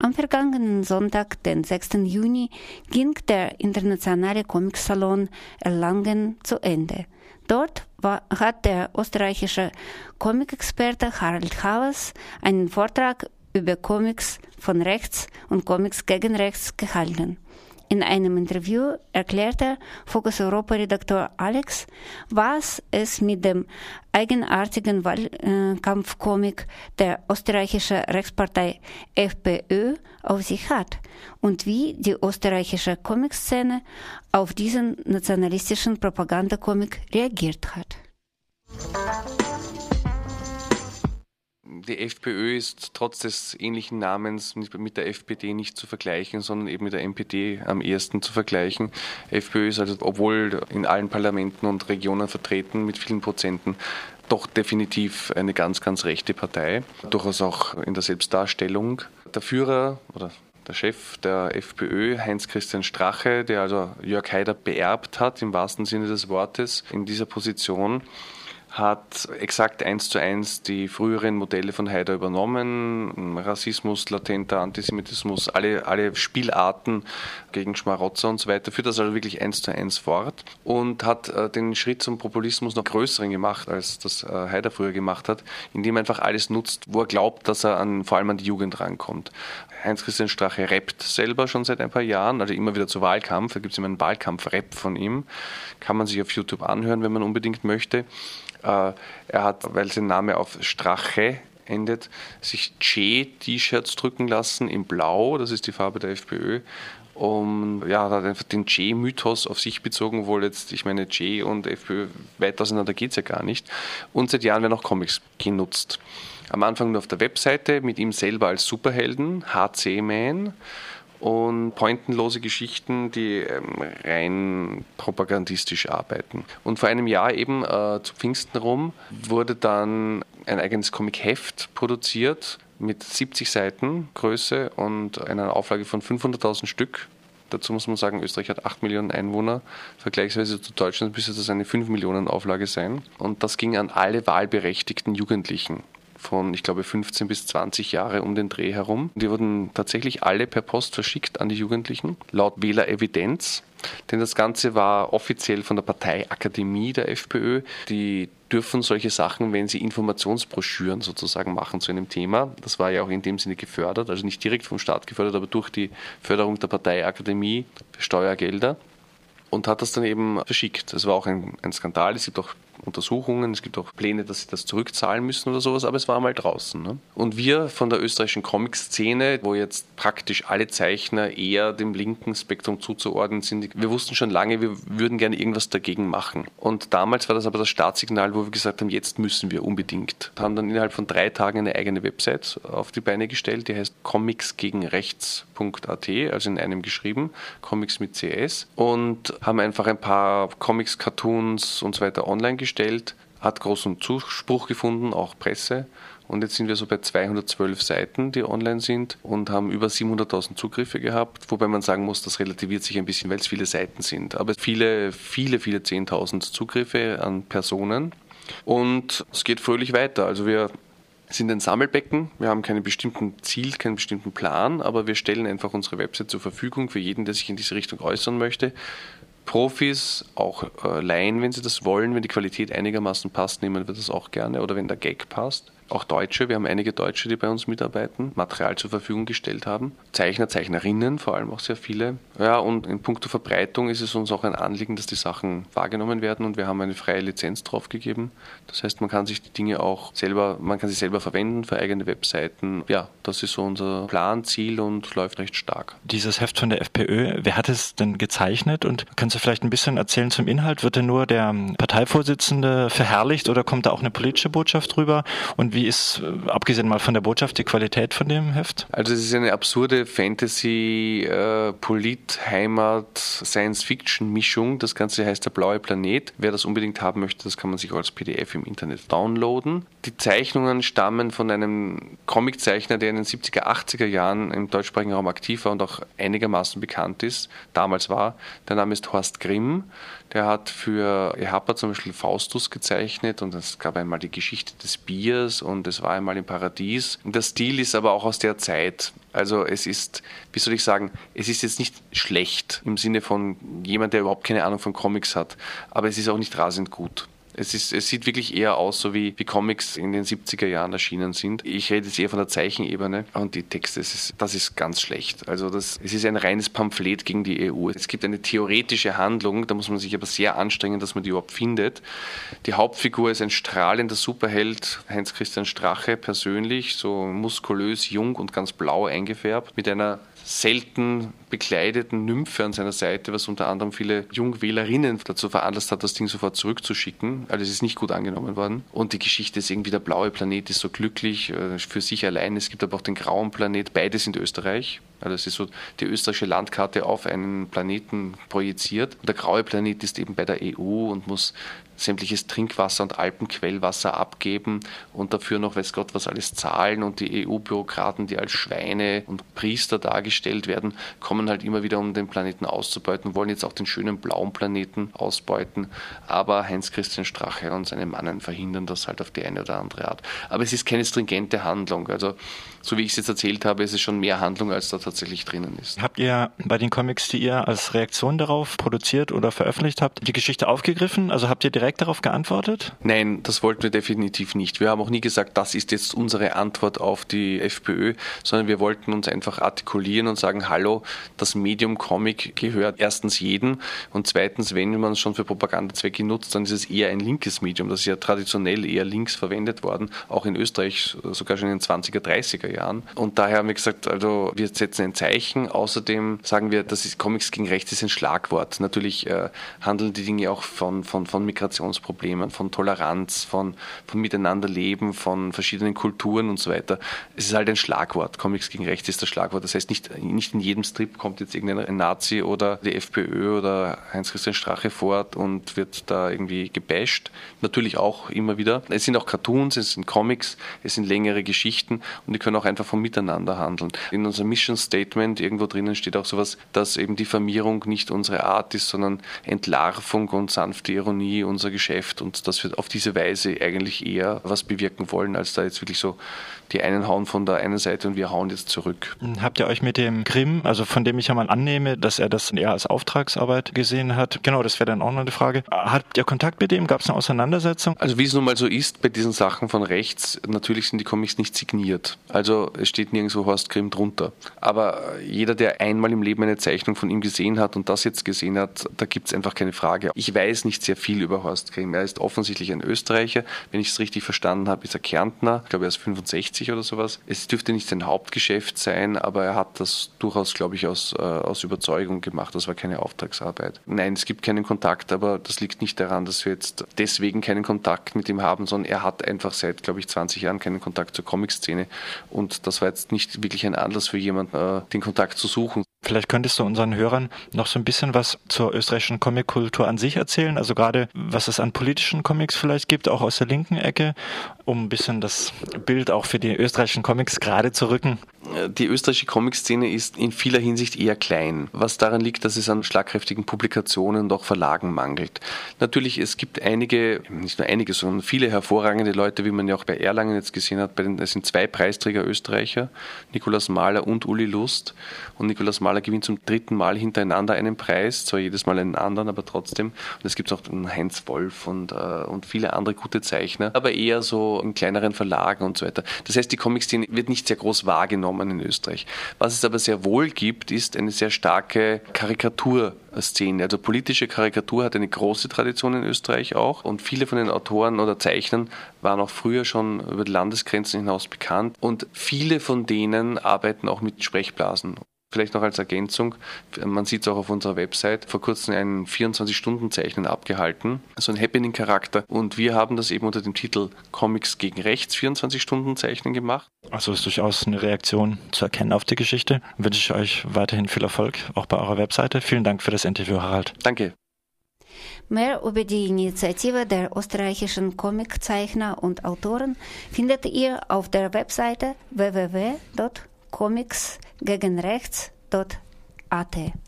Am vergangenen Sonntag, den 6. Juni, ging der internationale Comicsalon Erlangen zu Ende. Dort war, hat der österreichische Comicexperte Harald Havas einen Vortrag über Comics von rechts und Comics gegen rechts gehalten. In einem Interview erklärte Focus Europa-Redakteur Alex, was es mit dem eigenartigen Wahlkampfkomik der österreichischen Rechtspartei FPÖ auf sich hat und wie die österreichische Comikszene auf diesen nationalistischen Propagandakomik reagiert hat. Die FPÖ ist trotz des ähnlichen Namens mit der FPD nicht zu vergleichen, sondern eben mit der MPD am ehesten zu vergleichen. FPÖ ist also, obwohl in allen Parlamenten und Regionen vertreten mit vielen Prozenten, doch definitiv eine ganz, ganz rechte Partei. Durchaus auch in der Selbstdarstellung. Der Führer oder der Chef der FPÖ, Heinz-Christian Strache, der also Jörg Haider beerbt hat, im wahrsten Sinne des Wortes, in dieser Position, hat exakt eins zu eins die früheren Modelle von Haider übernommen. Rassismus, latenter Antisemitismus, alle, alle Spielarten gegen Schmarotzer und so weiter, führt das also wirklich eins zu eins fort und hat äh, den Schritt zum Populismus noch größeren gemacht, als das äh, Haider früher gemacht hat, indem er einfach alles nutzt, wo er glaubt, dass er an, vor allem an die Jugend rankommt. Heinz-Christian Strache rappt selber schon seit ein paar Jahren, also immer wieder zu Wahlkampf. Da gibt es immer einen Wahlkampf-Rap von ihm. Kann man sich auf YouTube anhören, wenn man unbedingt möchte. Äh, er hat, weil sein Name auf Strache endet, sich Che-T-Shirts drücken lassen in Blau, das ist die Farbe der FPÖ, um ja, hat einfach den Che-Mythos auf sich bezogen, obwohl jetzt, ich meine, Che und FPÖ weit auseinander geht es ja gar nicht. Und seit Jahren werden auch Comics genutzt. Am Anfang nur auf der Webseite mit ihm selber als Superhelden, HC-Man und pointenlose Geschichten, die ähm, rein propagandistisch arbeiten. Und vor einem Jahr eben äh, zu Pfingsten rum wurde dann ein eigenes Comic-Heft produziert mit 70 Seiten Größe und einer Auflage von 500.000 Stück. Dazu muss man sagen, Österreich hat 8 Millionen Einwohner. Vergleichsweise zu Deutschland müsste das eine 5 Millionen Auflage sein. Und das ging an alle wahlberechtigten Jugendlichen von, ich glaube, 15 bis 20 Jahre um den Dreh herum. Die wurden tatsächlich alle per Post verschickt an die Jugendlichen, laut Wählerevidenz. Denn das Ganze war offiziell von der Parteiakademie der FPÖ. Die dürfen solche Sachen, wenn sie Informationsbroschüren sozusagen machen zu einem Thema. Das war ja auch in dem Sinne gefördert, also nicht direkt vom Staat gefördert, aber durch die Förderung der Parteiakademie Steuergelder und hat das dann eben verschickt. Das war auch ein, ein Skandal. Es gibt auch Untersuchungen, es gibt auch Pläne, dass sie das zurückzahlen müssen oder sowas, aber es war mal draußen. Ne? Und wir von der österreichischen Comic-Szene, wo jetzt praktisch alle Zeichner eher dem linken Spektrum zuzuordnen sind, wir wussten schon lange, wir würden gerne irgendwas dagegen machen. Und damals war das aber das Startsignal, wo wir gesagt haben, jetzt müssen wir unbedingt. Haben dann innerhalb von drei Tagen eine eigene Website auf die Beine gestellt, die heißt comicsgegenrechts.at, also in einem geschrieben, Comics mit CS, und haben einfach ein paar Comics, Cartoons und so weiter online gestellt gestellt, hat großen Zuspruch gefunden, auch Presse. Und jetzt sind wir so bei 212 Seiten, die online sind und haben über 700.000 Zugriffe gehabt, wobei man sagen muss, das relativiert sich ein bisschen, weil es viele Seiten sind. Aber viele, viele, viele 10.000 Zugriffe an Personen. Und es geht fröhlich weiter. Also wir sind ein Sammelbecken. Wir haben keinen bestimmten Ziel, keinen bestimmten Plan, aber wir stellen einfach unsere Website zur Verfügung für jeden, der sich in diese Richtung äußern möchte. Profis, auch äh, Laien, wenn sie das wollen, wenn die Qualität einigermaßen passt, nehmen wir das auch gerne. Oder wenn der Gag passt auch Deutsche, wir haben einige Deutsche, die bei uns mitarbeiten, Material zur Verfügung gestellt haben. Zeichner, Zeichnerinnen, vor allem auch sehr viele. Ja, und in puncto Verbreitung ist es uns auch ein Anliegen, dass die Sachen wahrgenommen werden und wir haben eine freie Lizenz drauf gegeben. Das heißt, man kann sich die Dinge auch selber, man kann sie selber verwenden für eigene Webseiten. Ja, das ist so unser Plan, Ziel und läuft recht stark. Dieses Heft von der FPÖ, wer hat es denn gezeichnet und kannst du vielleicht ein bisschen erzählen zum Inhalt? Wird denn nur der Parteivorsitzende verherrlicht oder kommt da auch eine politische Botschaft drüber? Und wie ist, äh, abgesehen mal von der Botschaft, die Qualität von dem Heft? Also es ist eine absurde Fantasy, äh, Polit, Heimat, Science-Fiction-Mischung. Das Ganze heißt der blaue Planet. Wer das unbedingt haben möchte, das kann man sich als PDF im Internet downloaden. Die Zeichnungen stammen von einem Comiczeichner, der in den 70er, 80er Jahren im deutschsprachigen Raum aktiv war und auch einigermaßen bekannt ist, damals war. Der Name ist Horst Grimm. Der hat für EHAPA zum Beispiel Faustus gezeichnet und es gab einmal die Geschichte des Biers und es war einmal im Paradies. Der Stil ist aber auch aus der Zeit. Also es ist, wie soll ich sagen, es ist jetzt nicht schlecht im Sinne von jemand, der überhaupt keine Ahnung von Comics hat, aber es ist auch nicht rasend gut. Es, ist, es sieht wirklich eher aus, so wie, wie Comics in den 70er Jahren erschienen sind. Ich rede jetzt eher von der Zeichenebene und die Texte, das ist, das ist ganz schlecht. Also das, es ist ein reines Pamphlet gegen die EU. Es gibt eine theoretische Handlung, da muss man sich aber sehr anstrengen, dass man die überhaupt findet. Die Hauptfigur ist ein strahlender Superheld, Heinz-Christian Strache persönlich, so muskulös, jung und ganz blau eingefärbt, mit einer selten bekleideten Nymphe an seiner Seite, was unter anderem viele Jungwählerinnen dazu veranlasst hat, das Ding sofort zurückzuschicken. Also es ist nicht gut angenommen worden. Und die Geschichte ist irgendwie, der blaue Planet ist so glücklich äh, für sich allein. Es gibt aber auch den grauen Planet. Beide sind Österreich. Also es ist so die österreichische Landkarte auf einen Planeten projiziert. Der graue Planet ist eben bei der EU und muss sämtliches Trinkwasser und Alpenquellwasser abgeben und dafür noch weiß Gott was alles zahlen und die EU-Bürokraten, die als Schweine und Priester dargestellt werden, kommen halt immer wieder, um den Planeten auszubeuten, wollen jetzt auch den schönen blauen Planeten ausbeuten, aber Heinz-Christian Strache und seine Mannen verhindern das halt auf die eine oder andere Art. Aber es ist keine stringente Handlung, also so wie ich es jetzt erzählt habe, ist es schon mehr Handlung, als da tatsächlich drinnen ist. Habt ihr bei den Comics, die ihr als Reaktion darauf produziert oder veröffentlicht habt, die Geschichte aufgegriffen? Also habt ihr direkt darauf geantwortet? Nein, das wollten wir definitiv nicht. Wir haben auch nie gesagt, das ist jetzt unsere Antwort auf die FPÖ, sondern wir wollten uns einfach artikulieren und sagen, hallo, das Medium Comic gehört erstens jeden und zweitens, wenn man es schon für Propagandazwecke nutzt, dann ist es eher ein linkes Medium. Das ist ja traditionell eher links verwendet worden, auch in Österreich sogar schon in den 20er, 30er Jahren. Und daher haben wir gesagt, also wir setzen ein Zeichen. Außerdem sagen wir, dass Comics gegen Rechts ist ein Schlagwort. Natürlich äh, handeln die Dinge auch von, von, von Migrationsproblemen, von Toleranz, von, von Miteinanderleben, von verschiedenen Kulturen und so weiter. Es ist halt ein Schlagwort. Comics gegen Rechts ist das Schlagwort. Das heißt, nicht, nicht in jedem Strip kommt jetzt irgendein Nazi oder die FPÖ oder Heinz-Christian Strache fort und wird da irgendwie gebasht. Natürlich auch immer wieder. Es sind auch Cartoons, es sind Comics, es sind längere Geschichten und die können auch einfach vom Miteinander handeln. In unserem Mission Statement irgendwo drinnen steht auch sowas, dass eben Diffamierung nicht unsere Art ist, sondern Entlarvung und sanfte Ironie unser Geschäft und dass wir auf diese Weise eigentlich eher was bewirken wollen, als da jetzt wirklich so die einen hauen von der einen Seite und wir hauen jetzt zurück. Habt ihr euch mit dem Grimm, also von dem ich ja mal annehme, dass er das eher als Auftragsarbeit gesehen hat, genau, das wäre dann auch noch eine Frage. Habt ihr Kontakt mit dem? Gab es eine Auseinandersetzung? Also wie es nun mal so ist bei diesen Sachen von rechts, natürlich sind die Comics nicht signiert. Also es steht nirgendwo Horst Grimm drunter. Aber jeder, der einmal im Leben eine Zeichnung von ihm gesehen hat und das jetzt gesehen hat, da gibt es einfach keine Frage. Ich weiß nicht sehr viel über Horst Grimm. Er ist offensichtlich ein Österreicher. Wenn ich es richtig verstanden habe, ist er Kärntner. Ich glaube, er ist 65 oder sowas. Es dürfte nicht sein Hauptgeschäft sein, aber er hat das durchaus, glaube ich, aus, äh, aus Überzeugung gemacht. Das war keine Auftragsarbeit. Nein, es gibt keinen Kontakt, aber das liegt nicht daran, dass wir jetzt deswegen keinen Kontakt mit ihm haben, sondern er hat einfach seit, glaube ich, 20 Jahren keinen Kontakt zur Comic-Szene. Und das war jetzt nicht wirklich ein Anlass für jemanden, äh, den Kontakt zu suchen. Vielleicht könntest du unseren Hörern noch so ein bisschen was zur österreichischen Comickultur an sich erzählen, also gerade was es an politischen Comics vielleicht gibt, auch aus der linken Ecke, um ein bisschen das Bild auch für die österreichischen Comics gerade zu rücken. Die österreichische Comic-Szene ist in vieler Hinsicht eher klein, was daran liegt, dass es an schlagkräftigen Publikationen und auch Verlagen mangelt. Natürlich, es gibt einige, nicht nur einige, sondern viele hervorragende Leute, wie man ja auch bei Erlangen jetzt gesehen hat, es sind zwei Preisträger Österreicher, Nikolaus Mahler und Uli Lust. Und Nikolaus Mahler gewinnt zum dritten Mal hintereinander einen Preis, zwar jedes Mal einen anderen, aber trotzdem. Und es gibt auch Heinz Wolf und, äh, und viele andere gute Zeichner, aber eher so in kleineren Verlagen und so weiter. Das heißt, die Comic-Szene wird nicht sehr groß wahrgenommen in Österreich. Was es aber sehr wohl gibt, ist eine sehr starke Karikaturszene. Also politische Karikatur hat eine große Tradition in Österreich auch und viele von den Autoren oder Zeichnern waren auch früher schon über die Landesgrenzen hinaus bekannt und viele von denen arbeiten auch mit Sprechblasen. Vielleicht noch als Ergänzung, man sieht es auch auf unserer Website, vor kurzem ein 24-Stunden-Zeichnen abgehalten, so ein Happening-Charakter. Und wir haben das eben unter dem Titel Comics gegen Rechts 24-Stunden-Zeichnen gemacht. Also ist durchaus eine Reaktion zu erkennen auf die Geschichte. Wünsche ich euch weiterhin viel Erfolg, auch bei eurer Webseite. Vielen Dank für das Interview, Harald. Danke. Mehr über die Initiative der österreichischen Comiczeichner und Autoren findet ihr auf der Webseite www.comicsgegenrechts.at.